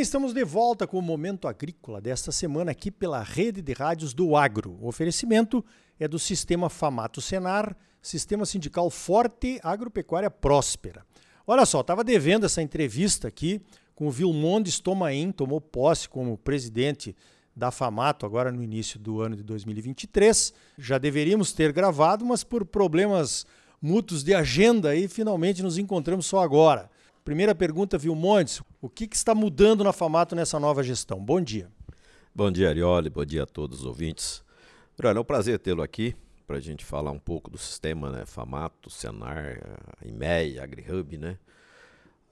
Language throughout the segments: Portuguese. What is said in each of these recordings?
bem, estamos de volta com o Momento Agrícola desta semana aqui pela Rede de Rádios do Agro. O oferecimento é do Sistema Famato Senar, Sistema Sindical Forte, Agropecuária Próspera. Olha só, estava devendo essa entrevista aqui com o Vilmondes Tomain, tomou posse como presidente da Famato agora no início do ano de 2023. Já deveríamos ter gravado, mas por problemas mútuos de agenda aí finalmente nos encontramos só agora. Primeira pergunta, Vilmontes, o que, que, está mudando na Famato nessa nova gestão? Bom dia. Bom dia, Arioli, bom dia a todos os ouvintes. Olha, é um prazer tê-lo aqui para a gente falar um pouco do sistema, né? Famato, Senar, IMEA, AgriHub, né?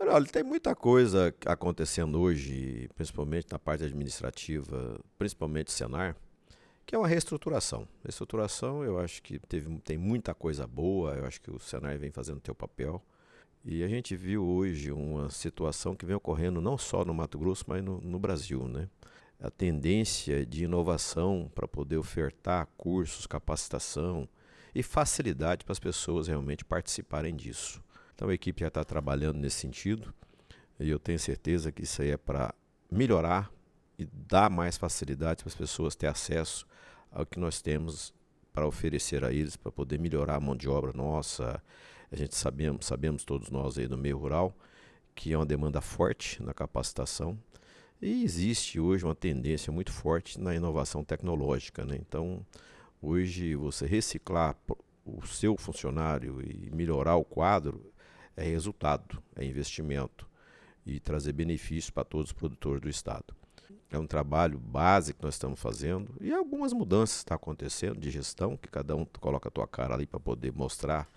Olha, tem muita coisa acontecendo hoje, principalmente na parte administrativa, principalmente Senar, que é uma reestruturação. Reestruturação, eu acho que teve, tem muita coisa boa, eu acho que o Senar vem fazendo o seu papel. E a gente viu hoje uma situação que vem ocorrendo não só no Mato Grosso, mas no, no Brasil, né? A tendência de inovação para poder ofertar cursos, capacitação e facilidade para as pessoas realmente participarem disso. Então a equipe já está trabalhando nesse sentido e eu tenho certeza que isso aí é para melhorar e dar mais facilidade para as pessoas ter acesso ao que nós temos para oferecer a eles, para poder melhorar a mão de obra nossa, a gente sabemos, sabemos todos nós aí do meio rural que é uma demanda forte na capacitação e existe hoje uma tendência muito forte na inovação tecnológica. Né? Então, hoje você reciclar o seu funcionário e melhorar o quadro é resultado, é investimento e trazer benefícios para todos os produtores do Estado. É um trabalho básico que nós estamos fazendo e algumas mudanças estão acontecendo de gestão, que cada um coloca a tua cara ali para poder mostrar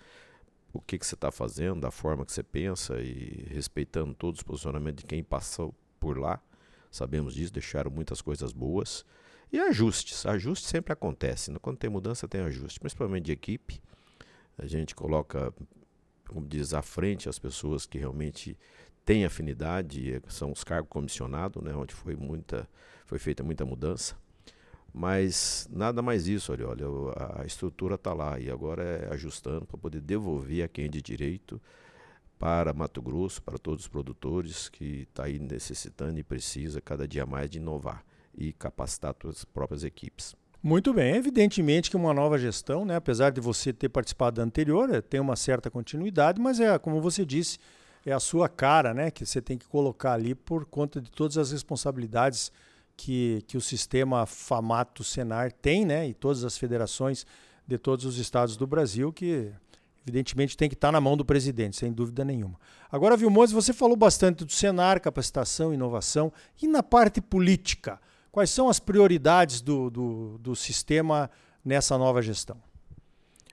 o que, que você está fazendo, da forma que você pensa e respeitando todos os posicionamentos de quem passou por lá. Sabemos disso, deixaram muitas coisas boas. E ajustes. Ajustes sempre acontecem. Quando tem mudança, tem ajuste, principalmente de equipe. A gente coloca, como diz, à frente as pessoas que realmente têm afinidade, são os cargos comissionados, né, onde foi, muita, foi feita muita mudança. Mas nada mais isso, olha, olha a estrutura está lá e agora é ajustando para poder devolver a quem é de direito para Mato Grosso, para todos os produtores que está aí necessitando e precisa cada dia mais de inovar e capacitar suas próprias equipes. Muito bem, evidentemente que uma nova gestão, né, apesar de você ter participado da anterior, é, tem uma certa continuidade, mas é como você disse, é a sua cara, né, que você tem que colocar ali por conta de todas as responsabilidades que, que o sistema Famato Senar tem, né, e todas as federações de todos os estados do Brasil, que evidentemente tem que estar na mão do presidente, sem dúvida nenhuma. Agora, Vilmose, você falou bastante do Senar, capacitação, inovação, e na parte política, quais são as prioridades do, do, do sistema nessa nova gestão?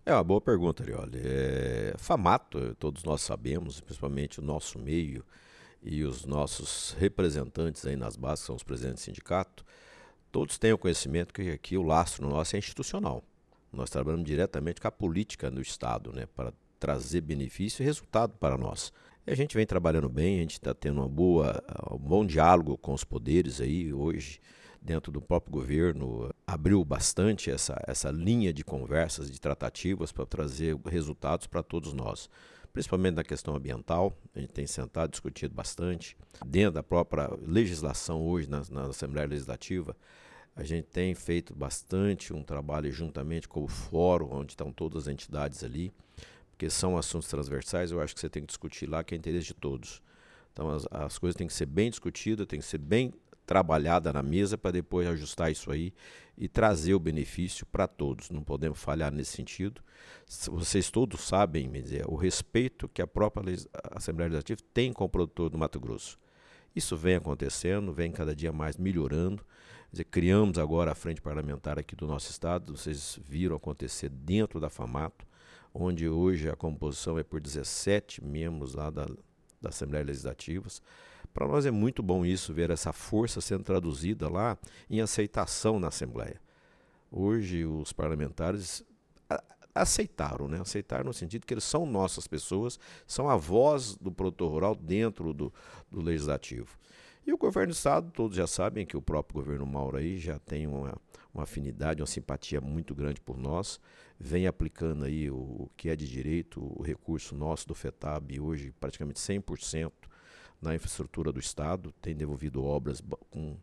É uma boa pergunta, Arioli. É, Famato, todos nós sabemos, principalmente o nosso meio, e os nossos representantes aí nas bases, que são os presidentes do sindicato, todos têm o conhecimento que aqui o lastro nosso é institucional. Nós trabalhamos diretamente com a política do Estado, né, para trazer benefício e resultado para nós. E a gente vem trabalhando bem, a gente está tendo uma boa, um bom diálogo com os poderes aí hoje dentro do próprio governo abriu bastante essa, essa linha de conversas, de tratativas para trazer resultados para todos nós principalmente na questão ambiental. A gente tem sentado, discutido bastante. Dentro da própria legislação hoje, na, na Assembleia Legislativa, a gente tem feito bastante um trabalho juntamente com o fórum, onde estão todas as entidades ali, porque são assuntos transversais, eu acho que você tem que discutir lá, que é interesse de todos. Então as, as coisas têm que ser bem discutidas, têm que ser bem trabalhada na mesa para depois ajustar isso aí e trazer o benefício para todos. Não podemos falhar nesse sentido. Vocês todos sabem, dizer, o respeito que a própria Assembleia Legislativa tem com o produtor do Mato Grosso. Isso vem acontecendo, vem cada dia mais melhorando. Dizer, criamos agora a frente parlamentar aqui do nosso estado, vocês viram acontecer dentro da FAMATO, onde hoje a composição é por 17 membros lá da, da Assembleia Legislativa. Para nós é muito bom isso, ver essa força sendo traduzida lá em aceitação na Assembleia. Hoje os parlamentares aceitaram, né? aceitaram no sentido que eles são nossas pessoas, são a voz do produtor rural dentro do, do legislativo. E o governo do Estado, todos já sabem que o próprio governo Mauro aí já tem uma, uma afinidade, uma simpatia muito grande por nós, vem aplicando aí o, o que é de direito, o recurso nosso do FETAB hoje praticamente 100% na infraestrutura do Estado, tem devolvido obras com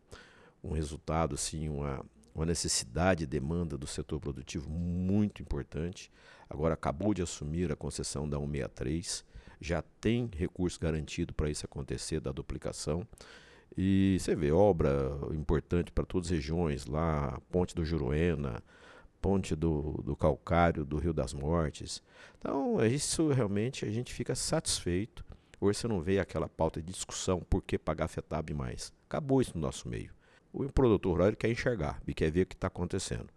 um resultado, assim, uma, uma necessidade e demanda do setor produtivo muito importante. Agora acabou de assumir a concessão da 163, já tem recurso garantido para isso acontecer, da duplicação. E você vê obra importante para todas as regiões, lá, Ponte do Juruena, Ponte do, do Calcário, do Rio das Mortes. Então, isso realmente a gente fica satisfeito. Hoje você não vê aquela pauta de discussão por que pagar FETAB mais. Acabou isso no nosso meio. O produtor rural quer enxergar e quer ver o que está acontecendo.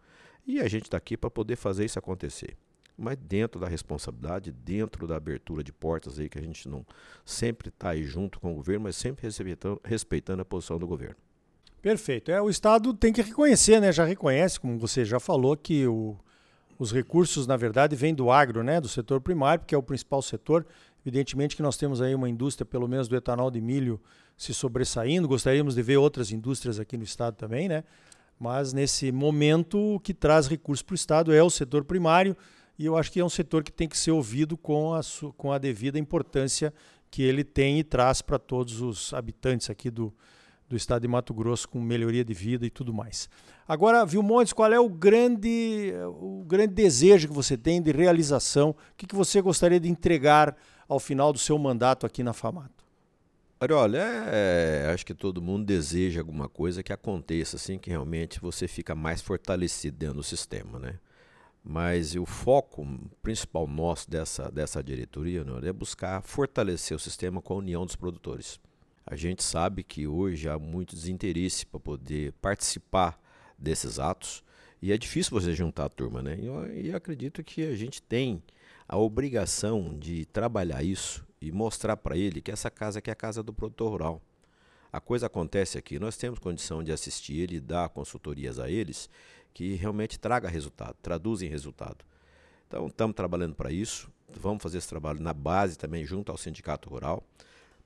E a gente está aqui para poder fazer isso acontecer mas dentro da responsabilidade, dentro da abertura de portas aí, que a gente não sempre está aí junto com o governo, mas sempre respeitando, respeitando a posição do governo. Perfeito. É, o Estado tem que reconhecer, né? Já reconhece, como você já falou, que o, os recursos, na verdade, vêm do agro, né? Do setor primário, que é o principal setor. Evidentemente que nós temos aí uma indústria, pelo menos do etanol de milho, se sobressaindo. Gostaríamos de ver outras indústrias aqui no estado também, né? Mas nesse momento, o que traz recursos para o estado é o setor primário e eu acho que é um setor que tem que ser ouvido com a, com a devida importância que ele tem e traz para todos os habitantes aqui do, do estado de Mato Grosso, com melhoria de vida e tudo mais. Agora, Vilmontes, qual é o grande, o grande desejo que você tem de realização? O que, que você gostaria de entregar ao final do seu mandato aqui na FAMATO? Olha, é, acho que todo mundo deseja alguma coisa que aconteça, assim, que realmente você fica mais fortalecido dentro do sistema, né? Mas o foco principal nosso dessa, dessa diretoria não, é buscar fortalecer o sistema com a união dos produtores. A gente sabe que hoje há muito desinteresse para poder participar desses atos e é difícil você juntar a turma, né? E eu, eu acredito que a gente tem a obrigação de trabalhar isso e mostrar para ele que essa casa aqui é a casa do produtor rural. A coisa acontece aqui, nós temos condição de assistir ele e dar consultorias a eles que realmente traga resultado, traduzem resultado. Então, estamos trabalhando para isso. Vamos fazer esse trabalho na base também, junto ao sindicato rural,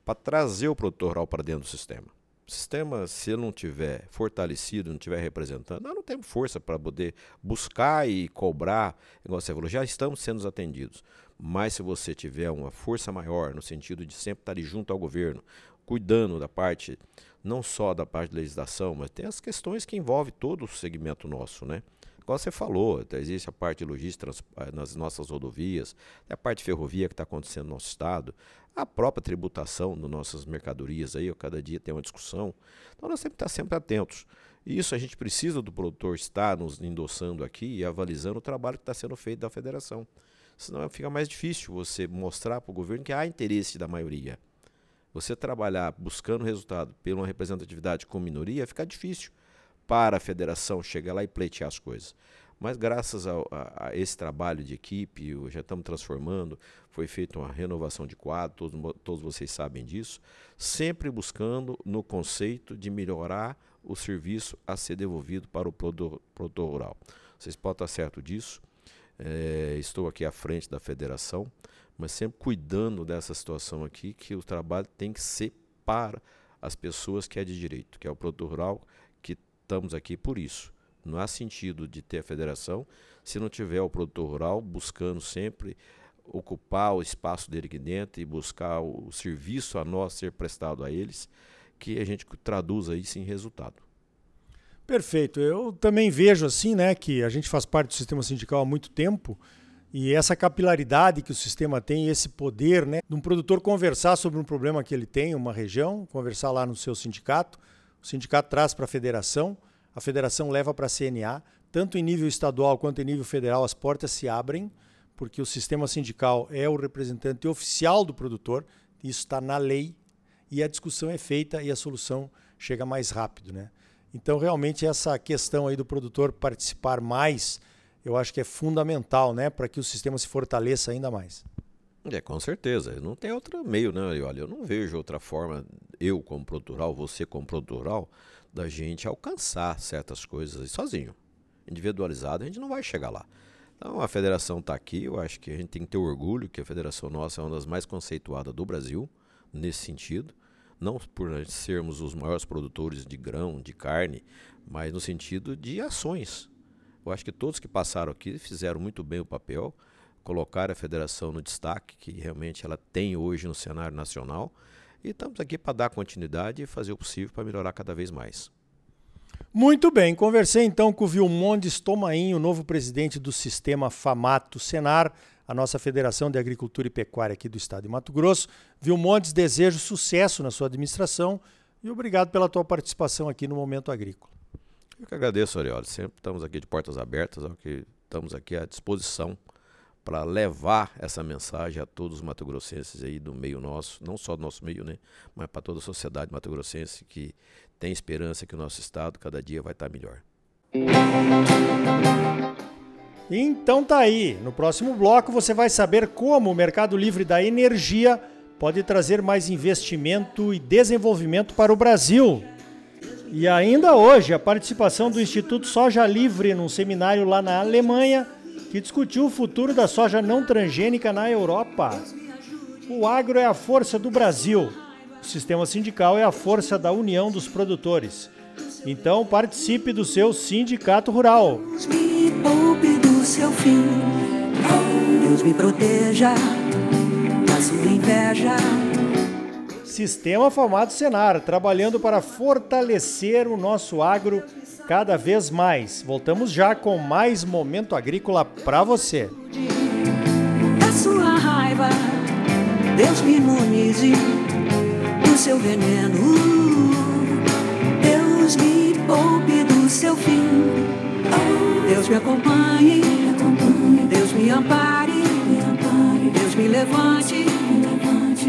para trazer o produtor rural para dentro do sistema. Sistema, se não tiver fortalecido, não tiver representando, nós não temos força para poder buscar e cobrar. Igual você falou, já estamos sendo atendidos. Mas se você tiver uma força maior, no sentido de sempre estar junto ao governo, cuidando da parte não só da parte de legislação, mas tem as questões que envolvem todo o segmento nosso, né? Igual você falou, existe a parte logística eh, nas nossas rodovias, a parte ferrovia que está acontecendo no nosso estado, a própria tributação das nossas mercadorias aí, cada dia tem uma discussão. Então nós temos que estar sempre atentos. E isso a gente precisa do produtor estar nos endossando aqui e avalizando o trabalho que está sendo feito da federação. Senão fica mais difícil você mostrar para o governo que há interesse da maioria. Você trabalhar buscando resultado pela representatividade com minoria fica difícil para a federação chegar lá e pleitear as coisas. Mas graças a, a, a esse trabalho de equipe, já estamos transformando, foi feita uma renovação de quadro, todos, todos vocês sabem disso, sempre buscando no conceito de melhorar o serviço a ser devolvido para o produtor, produtor rural. Vocês podem estar certo disso. É, estou aqui à frente da federação mas sempre cuidando dessa situação aqui, que o trabalho tem que ser para as pessoas que é de direito, que é o produtor rural, estamos aqui por isso. Não há sentido de ter a federação se não tiver o produtor rural buscando sempre ocupar o espaço dele aqui dentro e buscar o serviço a nós ser prestado a eles, que a gente traduza isso em resultado. Perfeito. Eu também vejo assim, né, que a gente faz parte do sistema sindical há muito tempo e essa capilaridade que o sistema tem, esse poder, né, de um produtor conversar sobre um problema que ele tem, uma região, conversar lá no seu sindicato, o sindicato traz para a federação, a federação leva para a CNA, tanto em nível estadual quanto em nível federal, as portas se abrem, porque o sistema sindical é o representante oficial do produtor, isso está na lei, e a discussão é feita e a solução chega mais rápido. Né? Então, realmente, essa questão aí do produtor participar mais eu acho que é fundamental né, para que o sistema se fortaleça ainda mais. É, com certeza. Não tem outro meio, né? Olha, eu não vejo outra forma, eu como produtoral, você como produtoral, da gente alcançar certas coisas sozinho. Individualizado, a gente não vai chegar lá. Então a federação está aqui, eu acho que a gente tem que ter orgulho que a federação nossa é uma das mais conceituadas do Brasil, nesse sentido. Não por sermos os maiores produtores de grão, de carne, mas no sentido de ações. Eu acho que todos que passaram aqui fizeram muito bem o papel, colocaram a federação no destaque que realmente ela tem hoje no cenário nacional E estamos aqui para dar continuidade e fazer o possível para melhorar cada vez mais. Muito bem, conversei então com o Vilmondes Tomainho, novo presidente do sistema Famato Senar, a nossa Federação de Agricultura e Pecuária aqui do estado de Mato Grosso. Vilmondes, desejo sucesso na sua administração e obrigado pela tua participação aqui no Momento Agrícola. Eu que agradeço, Arioli. Sempre estamos aqui de portas abertas, que estamos aqui à disposição para levar essa mensagem a todos os mato-grossenses aí do meio nosso, não só do nosso meio, né, mas para toda a sociedade mato-grossense que tem esperança que o nosso estado cada dia vai estar melhor. Então tá aí. No próximo bloco você vai saber como o mercado livre da energia pode trazer mais investimento e desenvolvimento para o Brasil. E ainda hoje, a participação do Instituto Soja Livre num seminário lá na Alemanha que discutiu o futuro da soja não transgênica na Europa. O agro é a força do Brasil. O sistema sindical é a força da união dos produtores. Então participe do seu sindicato rural. Deus me poupe do seu fim. Deus me proteja da sua inveja. Sistema Famato Senar, trabalhando para fortalecer o nosso agro cada vez mais. Voltamos já com mais momento agrícola para você. Da sua raiva, Deus me imunize do seu veneno. Deus me poupe do seu fim. Deus me acompanhe, Deus me ampare, Deus me levante,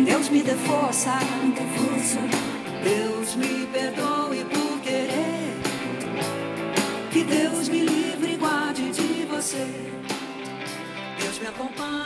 Deus me dê força, Deus me perdoe você. Deus me acompanhe.